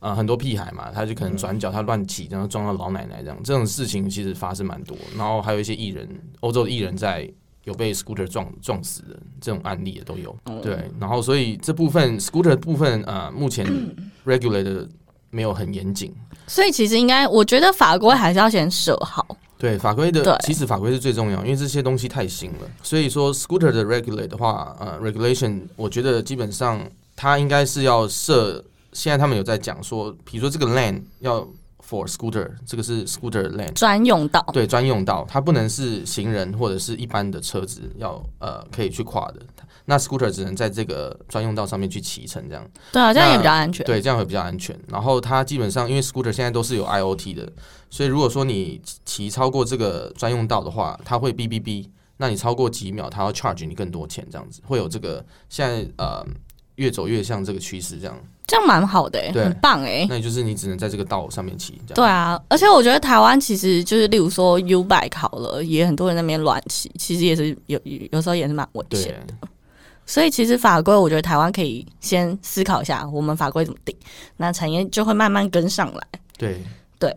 呃很多屁孩嘛，他就可能转角他乱骑，然后撞到老奶奶这样，这种事情其实发生蛮多，然后还有一些艺人，欧洲的艺人在。有被 scooter 撞撞死的这种案例也都有，对，然后所以这部分 scooter 的部分呃，目前 regulate 的没有很严谨。所以其实应该，我觉得法规还是要先设好。对法规的对，其实法规是最重要，因为这些东西太新了。所以说，scooter 的 regulate 的话，呃，regulation，我觉得基本上它应该是要设。现在他们有在讲说，比如说这个 lane 要 for scooter，这个是 scooter lane 专用道，对专用道，它不能是行人或者是一般的车子要呃可以去跨的。那 scooter 只能在这个专用道上面去骑乘，这样对啊，这样也比较安全。对，这样会比较安全。然后它基本上因为 scooter 现在都是有 IOT 的，所以如果说你骑超过这个专用道的话，它会哔哔哔。那你超过几秒，它要 charge 你更多钱，这样子会有这个现在呃越走越像这个趋势这样。这样蛮好的、欸，很棒哎、那也就是你只能在这个道上面骑，这样。对啊，而且我觉得台湾其实就是，例如说 U bike 好了，也很多人在那边乱骑，其实也是有有时候也是蛮危险的。所以其实法规，我觉得台湾可以先思考一下，我们法规怎么定，那产业就会慢慢跟上来。对对，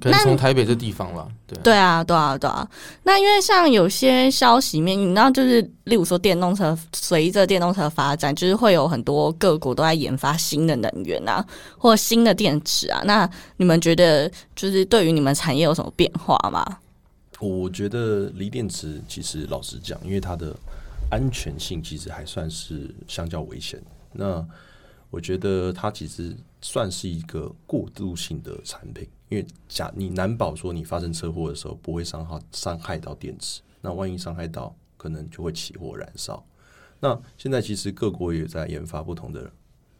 可能从台北这地方了，对啊对啊，对啊，对啊。那因为像有些消息面，你知道，就是例如说电动车，随着电动车发展，就是会有很多各国都在研发新的能源啊，或新的电池啊。那你们觉得，就是对于你们产业有什么变化吗？我觉得锂电池其实老实讲，因为它的安全性其实还算是相较危险。那我觉得它其实算是一个过渡性的产品，因为假你难保说你发生车祸的时候不会伤害伤害到电池，那万一伤害到，可能就会起火燃烧。那现在其实各国也在研发不同的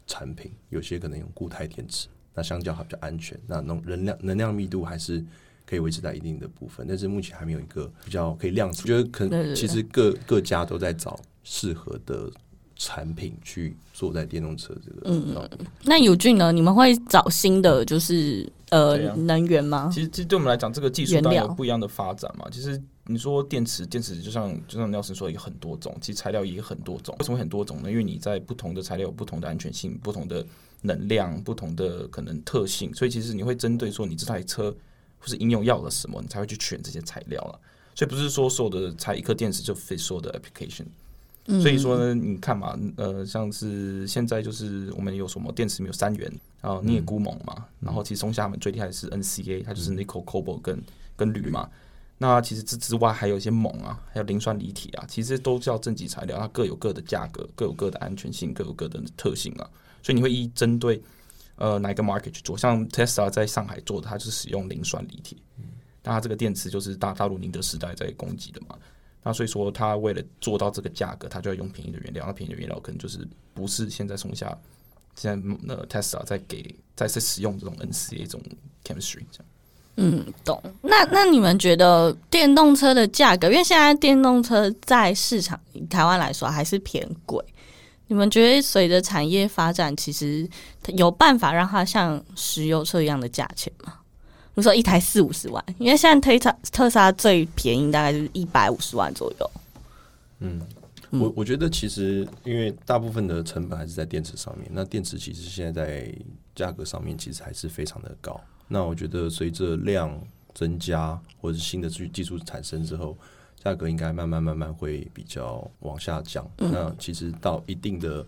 产品，有些可能用固态电池，那相较还比较安全，那能能量能量密度还是可以维持在一定的部分，但是目前还没有一个比较可以量出。我觉得可能其实各各家都在找适合的产品去做在电动车这个嗯。那友俊呢？你们会找新的就是呃啊能源吗？其实，其实对我们来讲，这个技术原当然有不一样的发展嘛。其实你说电池，电池就像就像 Nelson 说，有很多种，其实材料也有很多种。为什么会很多种呢？因为你在不同的材料有不同的安全性、不同的能量、不同的可能特性，所以其实你会针对说你这台车或是应用要了什么，你才会去选这些材料了。所以不是说所有的拆一颗电池就 fit 所有的 application。所以说呢，你看嘛，呃，像是现在就是我们有什么电池没有三元，然后镍钴锰嘛，然后其实松下他们最厉害的是 NCA，它就是 nickel、cobalt 跟跟铝嘛。那其实这之外还有一些锰啊，还有磷酸锂铁啊，其实都叫正极材料，它各有各的价格，各有各的安全性，各有各的特性啊。所以你会一针对呃哪一个 market 去做，像 Tesla 在上海做的，它就是使用磷酸锂铁，但它这个电池就是大大陆宁德时代在供给的嘛。那所以说，他为了做到这个价格，他就要用便宜的原料。那便宜的原料可能就是不是现在松下现在那 Tesla 在给在在使用这种 NCA 这种 chemistry 这样。嗯，懂。那那你们觉得电动车的价格，因为现在电动车在市场台湾来说还是偏贵，你们觉得随着产业发展，其实有办法让它像石油车一样的价钱吗？比如说一台四五十万，因为现在特斯拉特斯拉最便宜大概就是一百五十万左右。嗯，我我觉得其实因为大部分的成本还是在电池上面，那电池其实现在在价格上面其实还是非常的高。那我觉得随着量增加或者是新的技技术产生之后，价格应该慢慢慢慢会比较往下降。那其实到一定的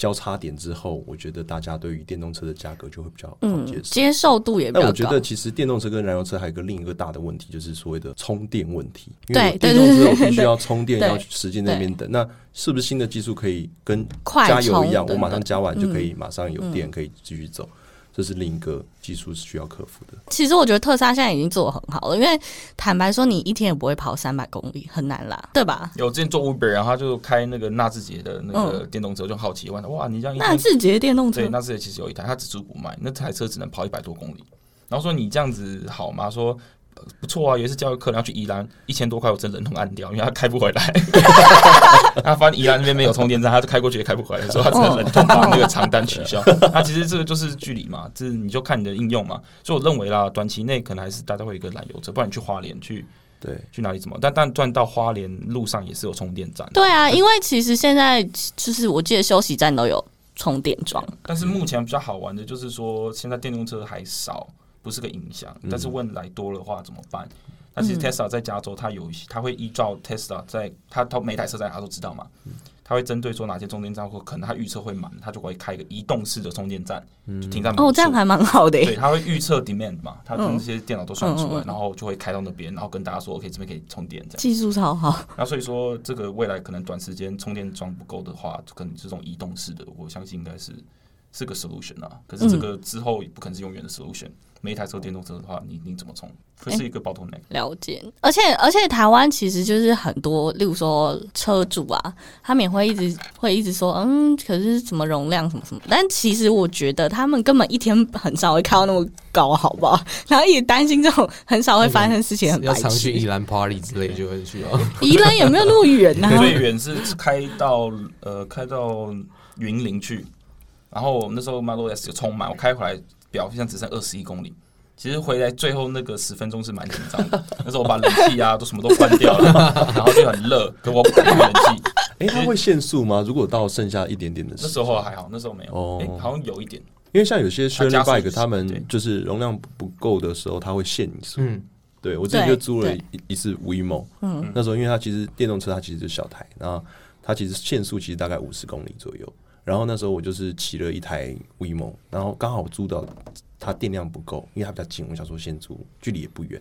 交叉点之后，我觉得大家对于电动车的价格就会比较好嗯接，受。接受度也比较高。但我觉得其实电动车跟燃油车还有一个另一个大的问题，就是所谓的充电问题。因对为电动车我必须要充电，要时间在那边等。那是不是新的技术可以跟快加油一样，我马上加完就可以嗯马上有电，可以继续走？这是另一个技术是需要克服的。其实我觉得特斯拉现在已经做的很好了，因为坦白说，你一天也不会跑三百公里，很难啦，对吧？有之前做 Uber，然后他就开那个纳智捷的那个电动车，就好奇问哇，你这样一天那自己的电动车对，纳智捷其实有一台，他只租不卖，那台车只能跑一百多公里。然后说你这样子好吗？说、呃不错啊，有一次教育课，然后去宜兰，一千多块我真忍痛按掉，因为他开不回来。他发现宜兰那边没有充电站，他就开过去也开不回来，所以他只能忍痛把那个长单取消。那其实这个就是距离嘛，这你就看你的应用嘛。所以我认为啦，短期内可能还是大家会有一个燃油车，不然你去花莲去对，去哪里怎么？但但转到花莲路上也是有充电站。对啊，因为其实现在就是我记得休息站都有充电桩，但是目前比较好玩的就是说，现在电动车还少，不是个影响。但是问来多的话怎么办？那其实 Tesla 在加州，它有一些，它会依照 Tesla 在它它每台车在哪都知道嘛。它会针对说哪些充电站或可能它预测会满，它就会开一个移动式的充电站，就停在某哦，这样还蛮好的对，耶。它会预测 demand 嘛，它从这些电脑都算出来，然后就会开到那边，然后跟大家说，OK，这边可以充电这样。技术超好，那所以说，这个未来可能短时间充电桩不够的话，可能这种移动式的，我相信应该是是个 solution 啊。可是这个之后也不可能是永远的 solution。每一台车电动车的话，你你怎么充，会是一个 bottleneck。了解。而且而且台湾其实就是很多，例如说车主啊，他们也会一直会一直说，嗯，可是什么容量什么什么。但其实我觉得他们根本一天很少会开到那么高，好不好？然后也担心这种很少会发生事情，要常去宜。兰 party 之类就会去哦。宜兰有没有那么远呢、最远是开到呃开到云林去，然后我们那时候 Model S 就充满，我开回来表现只剩二十一公里。其实回来最后那个十分钟是蛮紧张的，那时候我把冷气啊都什么都关掉了，然后就很热，可我不开冷气。哎、它会限速吗？如果到剩下一点点的时候那，时候还好，那时候没有，哦哎、好像有一点。因为像有些速 bike，他们就是容量不够的时候，它会限你速。嗯，对我之前就租了一一次 WeMo，嗯，那时候因为它其实电动车它其实就是小台，然后它其实限速其实大概五十公里左右。然后那时候我就是骑了一台 WeMo，然后刚好租到它电量不够，因为它比较近，我想说先租，距离也不远。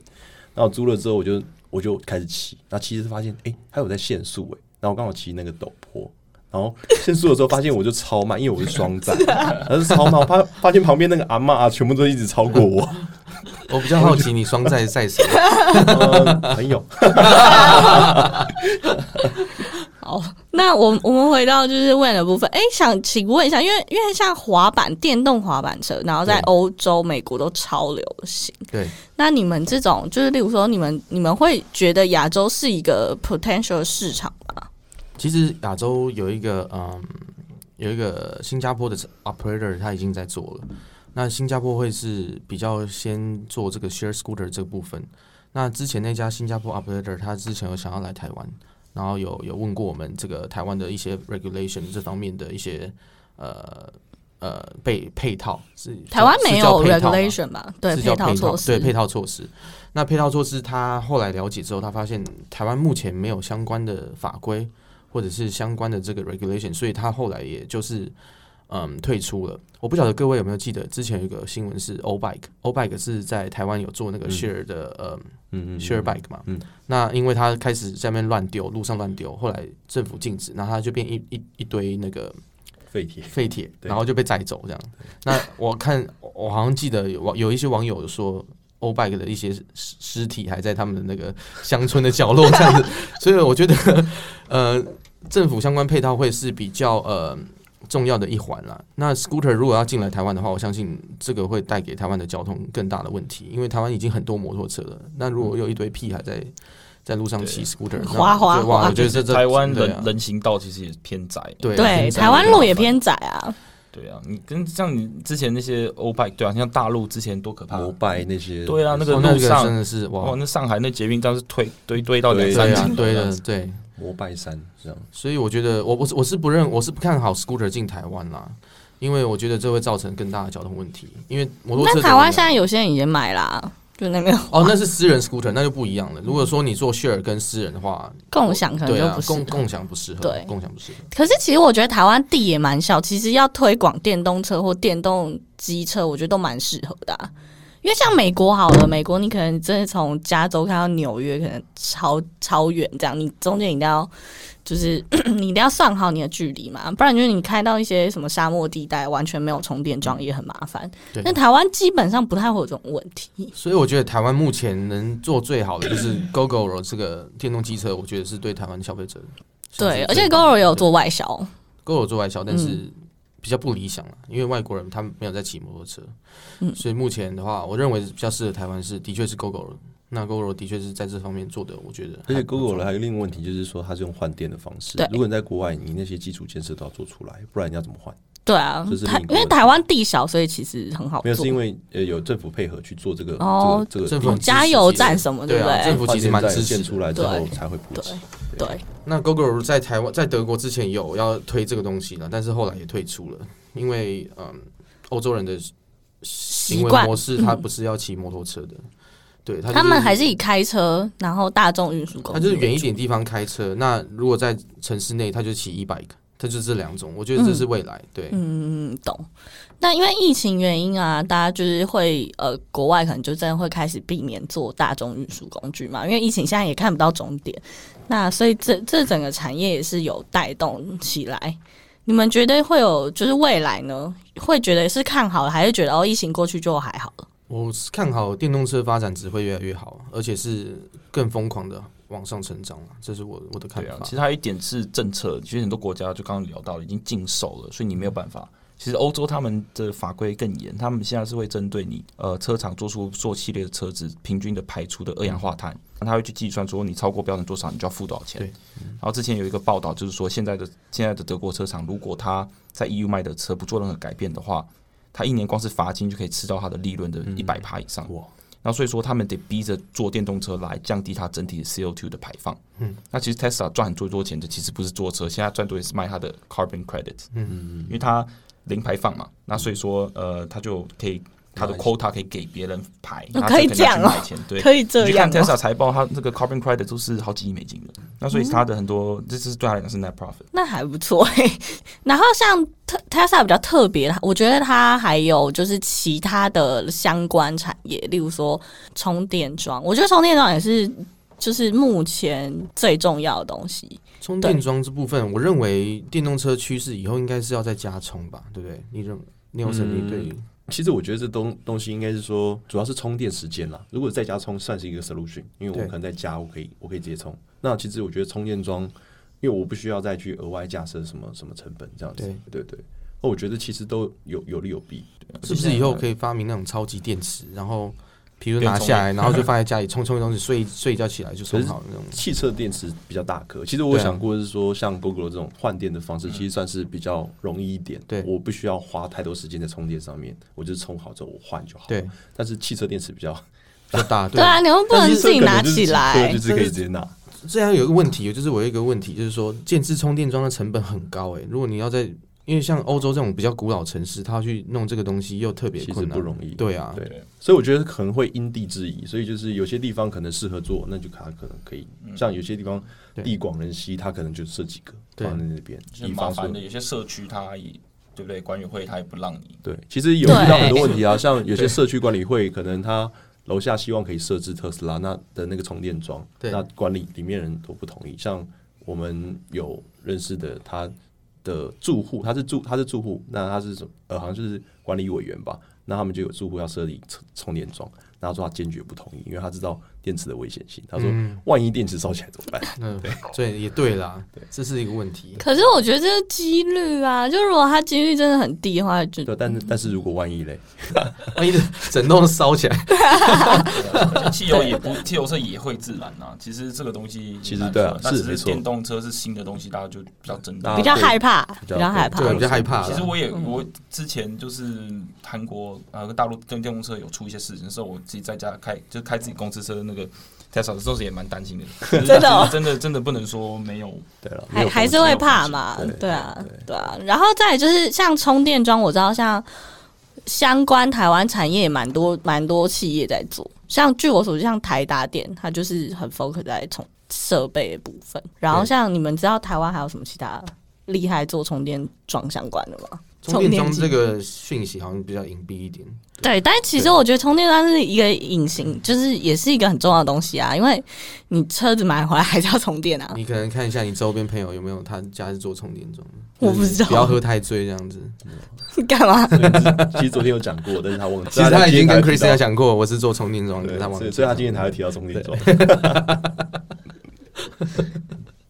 然后租了之后我就我就开始骑，那其实是发现哎、它有在限速哎，然后我刚好骑那个陡坡。然后限速的时候，发现我就超慢，因为我是双载，然后是超慢。我发发现旁边那个阿妈啊，全部都一直超过我，我比较好奇你双载赛谁？呃，朋友。好，那我我们回到就是问的部分，哎、想请问一下，因为因为像滑板电动滑板车，然后在欧洲、美国都超流行。对，那你们这种就是，例如说，你们你们会觉得亚洲是一个 potential 市场吗？其实亚洲有一个嗯，有一个新加坡的 operator，他已经在做了。那新加坡会是比较先做这个 share scooter 这个部分。那之前那家新加坡 operator，他之前有想要来台湾，然后有有问过我们这个台湾的一些 regulation 这方面的一些呃呃配配套是台湾没有 regulation 吧？对，是叫套措施，对配套措施。那配套措施，他后来了解之后，他发现台湾目前没有相关的法规或者是相关的这个 regulation，所以他后来也就是嗯退出了。我不晓得各位有没有记得，之前有一个新闻是 O Bike，O Bike 是在台湾有做那个 share 的、呃嗯嗯 share bike 嘛，嗯那因为他开始在那边乱丢，路上乱丢，后来政府禁止，然后他就变一一一堆那个废铁，废铁，然后就被载走这样。那我看我好像记得有网有一些网友说。欧 bike 的一些尸尸体还在他们的那个乡村的角落这样子，所以我觉得，呃，政府相关配套会是比较呃重要的一环啦。那 scooter 如果要进来台湾的话，我相信这个会带给台湾的交通更大的问题，因为台湾已经很多摩托车了。那如果有一堆屁孩在在路上骑 scooter，那滑滑滑。我觉得这这台湾对啊。人人行道其实也偏窄，对对，台湾路也偏窄啊。对啊，你跟像你之前那些欧拜，对啊，像大陆之前多可怕，摩拜那些，对啊，那个哦那个路上真的是哇。哇，，那上海那捷运站是推堆堆到两三层，对的，对。摩拜山这样。所以我觉得我我是我是不认我是不看好 scooter 进台湾啦，因为我觉得这会造成更大的交通问题。因为摩托车那台湾现在有些人已经买啦、就那边哦，那是私人 scooter，那就不一样了。如果说你做 share 跟私人的话，共享可能对就不，共共享不适合，对共享不适合。可是其实我觉得台湾地也蛮小，其实要推广电动车或电动机车，我觉得都蛮适合的啊、因为像美国好了，美国你可能真的从加州开到纽约，可能超超远，这样你中间一定要就是 你一定要算好你的距离嘛，不然就是你开到一些什么沙漠地带，完全没有充电桩也很麻烦。对但台湾基本上不太会有这种问题。所以我觉得台湾目前能做最好的就是 GoGo 这个电动机车，我觉得是对台湾消费者对，而且 GoGo 也有做外销，GoGo 做外销，但是嗯比较不理想了，因为外国人他们没有在骑摩托车，嗯所以目前的话，我认为比较适合台湾是的确是 GoGo 那 GoGo 的确是在这方面做的，我觉得而且还不错 Google 还有另一个问题，就是说它是用换电的方式。如果你在国外，你那些基础建设都要做出来，不然你要怎么换？对啊就是，台因为台湾地小，所以其实很好没有，是因为呃有政府配合去做这个哦这个这政府加油站什么，对啊，不对？政府其实蛮支持出来之后才会普对及。对，那 Google 在台湾在德国之前有要推这个东西了，但是后来也退出了，因为嗯，欧洲人的行为模式他不是要骑摩托车的，对，他、他们还是以开车，然后大众运输工具，他就是远一点地方开车。那如果在城市内，他就骑 e bike，他就这两种。我觉得这是未来。对，嗯，懂。那因为疫情原因啊，大家就是会呃，国外可能就真的会开始避免做大众运输工具嘛，因为疫情现在也看不到终点。那所以这这整个产业也是有带动起来。你们觉得会有就是未来呢？会觉得是看好了，还是觉得哦疫情过去就还好了？我是看好电动车发展只会越来越好，而且是更疯狂的往上成长了。这是我我的看法。其实还有一点是政策，其实很多国家就刚刚聊到了已经禁售了，所以你没有办法。其实欧洲他们的法规更严，他们现在是会针对你呃车厂做出做系列的车子平均的排出的二氧化碳，他会去计算说你超过标准多少，你就要付多少钱。然后之前有一个报道就是说，现在的现在的德国车厂如果他在 EU 卖的车不做任何改变的话，他一年光是罚金就可以吃到他的利润的一百趴以上。哇！那所以说他们得逼着做电动车来降低它整体的 CO2 的排放。嗯，那其实 Tesla 赚很多多钱的其实不是做车，现在赚多也是卖它的 carbon credit。嗯嗯嗯，因为它。零排放嘛，那所以说，呃，它就可以他的 quota 可以给别人排，可以这样哦，对，可以这样。你看 Tesla 财报，它这个 carbon credit 都是好几亿美金的，那所以它的很多，这是对他来讲是 net profit，那还不错。然后像特 Tesla 比较特别，我觉得它还有就是其他的相关产业，例如说充电桩，我觉得充电桩也是就是目前最重要的东西。充电桩这部分，我认为电动车趋势以后应该是要再加充吧，对不对？你认你有什么对？其实我觉得这东东西应该是说，主要是充电时间啦。如果在家充，算是一个 solution，因为我可能在家，我可以我可以直接充。那其实我觉得充电桩，因为我不需要再去额外架设什么什么成本这样子。对对对，那我觉得其实都有有利有弊。是不是以后可以发明那种超级电池，然后？比如拿下来，然后就放在家里充充一东西，睡睡一觉起来就充好那种。汽车电池比较大颗，其实我想过是说，像 Google 这种换电的方式，其实算是比较容易一点。对，我不需要花太多时间在充电上面，我就充好之后我换就好。对，但是汽车电池比较比较大。对啊，你又不能自己拿起来，就是可以直接拿。这样有一个问题，就是我有一个问题，就是说建置充电桩的成本很高诶。如果你要在因为像欧洲这种比较古老城市，他要去弄这个东西又特别困难，不容易。对啊，对，所以我觉得可能会因地制宜。所以就是有些地方可能适合做，那就它可能可以。像有些地方地广人稀，它可能就设几个放在那边。麻烦的有些社区，它也对不对？管委会他也不让你。对，其实有遇到很多问题啊。像有些社区管理会，可能他楼下希望可以设置特斯拉那的那个充电桩，那管理里面人都不同意。像我们有认识的他。的住户，他是住他是住户，那他是什呃，好像就是管理委员吧。那他们就有住户要设立充充电桩，然后说他坚决不同意，因为他知道电池的危险性。他说，万一电池烧起来怎么办？嗯，对，所以也对啦，对，这是一个问题。可是我觉得这个几率啊，就如果它几率真的很低的话，就对。但是但是如果万一嘞，万一整栋烧起来，汽油也不，汽油车也会自燃啊。其实这个东西其实对啊，是。电动车是新的东西，大家就比较争，比较害怕，比较害怕，比较害怕。其实我也我之前就是韩国。呃，大陆跟电动车有出一些事情的时候，我自己在家开，就开自己公司车那个 Tesla 的时候，也蛮担心的。真的，真的，真的不能说没有。对了，还还是会怕嘛？对啊，对啊。然后再就是像充电桩，我知道像相关台湾产业也蛮多，蛮多企业在做。像据我所知，像台达电，它就是很 focus 在充设备的部分。然后像你们知道台湾还有什么其他厉害做充电桩相关的吗？充电桩这个讯息好像比较隐蔽一点。对，但其实我觉得充电桩是一个隐形，就是也是一个很重要的东西啊。因为你车子买回来还是要充电啊。你可能看一下你周边朋友有没有他家是做充电桩。我不知道，不要喝太醉这样子。你 干嘛？其实昨天有讲过，但是他忘记。其实他已经跟 Chris 讲过，我是做充电桩的，他忘记。所以他今天才会提到充电桩。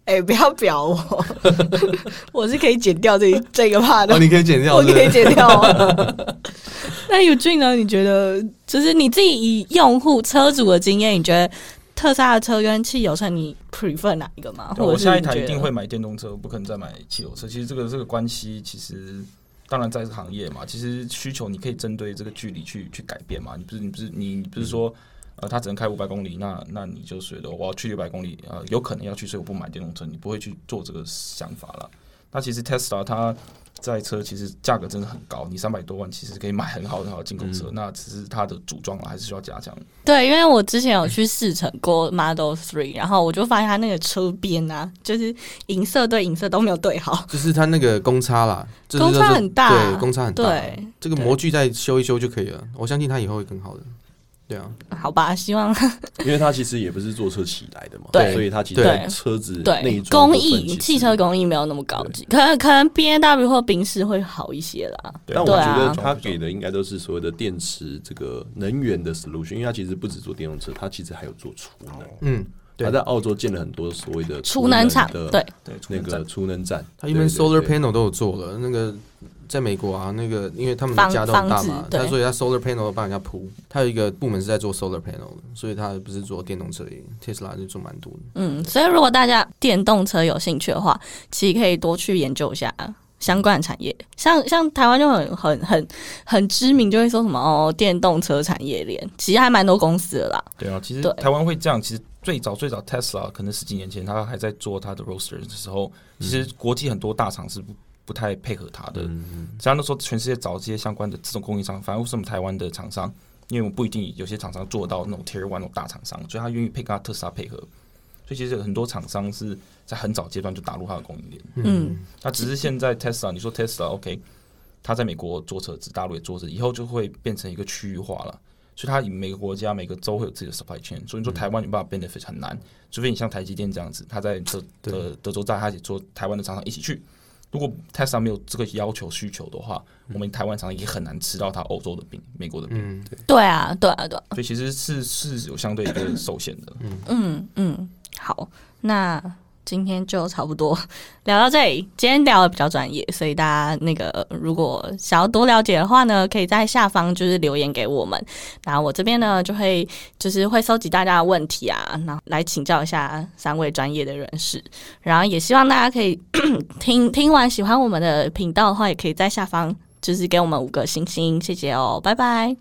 哎，不要表我，我是可以剪掉这这个 part 的。你可以剪掉，我可以剪掉。那有俊呢？你觉得，就是你自己以用户车主的经验，你觉得特斯拉的车跟汽油车，你 prefer 哪一个吗？我下一台一定会买电动车，不可能再买汽油车。其实这个这个关系，其实当然在这个行业嘛，其实需求你可以针对这个距离去去改变嘛。你不是你不是你不是说。呃，它只能开五百公里，那那你就觉得我要去六百公里，呃，有可能要去，所以我不买电动车，你不会去做这个想法了。那其实 Tesla 它在车其实价格真的很高，你三百多万其实可以买很好很好的进口车，嗯那只是它的组装啊还是需要加强。对，因为我之前有去试乘过 Model Three，然后我就发现它那个车边啊，就是银色对银色都没有对好，就是它那个公差啦，就是公差很大对，公差很大。对，这个模具再修一修就可以了，我相信它以后会更好的。对啊，好吧，希望。因为他其实也不是坐车起来的嘛，对。所以他其实车子内对装工艺汽车工艺没有那么高级，可能可能 B N W 或宾士会好一些啦。对但我觉得他给的应该都是所谓的电池这个能源的 solution，因为他其实不止做电动车，他其实还有做储能。嗯，他在澳洲建了很多所谓的储能厂的对，对，那个储能站，他因为 solar panel 都有做了，那个在美国啊，那个因为他们的家都很大嘛，他所以他 solar panel 都帮人家铺，他有一个部门是在做 solar panel 的，所以他不是做电动车，Tesla 就做蛮多的。嗯，所以如果大家电动车有兴趣的话，其实可以多去研究一下相关的产业。像像台湾就很很很很知名，就会说什么哦，电动车产业链，其实还蛮多公司的啦。对啊，其实对台湾会这样，其实最早最早 Tesla 可能十几年前，他还在做他的 Roadster 的时候，其实国际很多大厂是不不太配合他的。嗯，像那时候全世界找这些相关的这种供应商，反而是我们台湾的厂商，因为我们不一定有些厂商做到那种 Tier One 那种大厂商，所以他愿意配跟他特斯拉配合。所以其实很多厂商是在很早阶段就打入他的供应链。嗯，那只是现在 Tesla，你说 Tesla OK，他在美国做车子，大陆也做车子，以后就会变成一个区域化了。所以它以每个国家、每个州会有自己的 supply chain，所以你说台湾有办法 benefit 很难，除非你像台积电这样子，他在德德德州站，他也做台湾的厂商一起去。如果 Tesla 没有这个要求需求的话，我们台湾厂商也很难吃到它欧洲的饼、美国的饼，嗯，对啊，对啊，对啊。所以其实是是有相对一个受限的。嗯嗯，好，那今天就差不多 聊到这里。今天聊的比较专业，所以大家那个如果想要多了解的话呢，可以在下方就是留言给我们，然后我这边呢就会就是会收集大家的问题啊，然后来请教一下三位专业的人士，然后也希望大家可以 听听完喜欢我们的频道的话，也可以在下方就是给我们五个星星，谢谢哦，拜拜。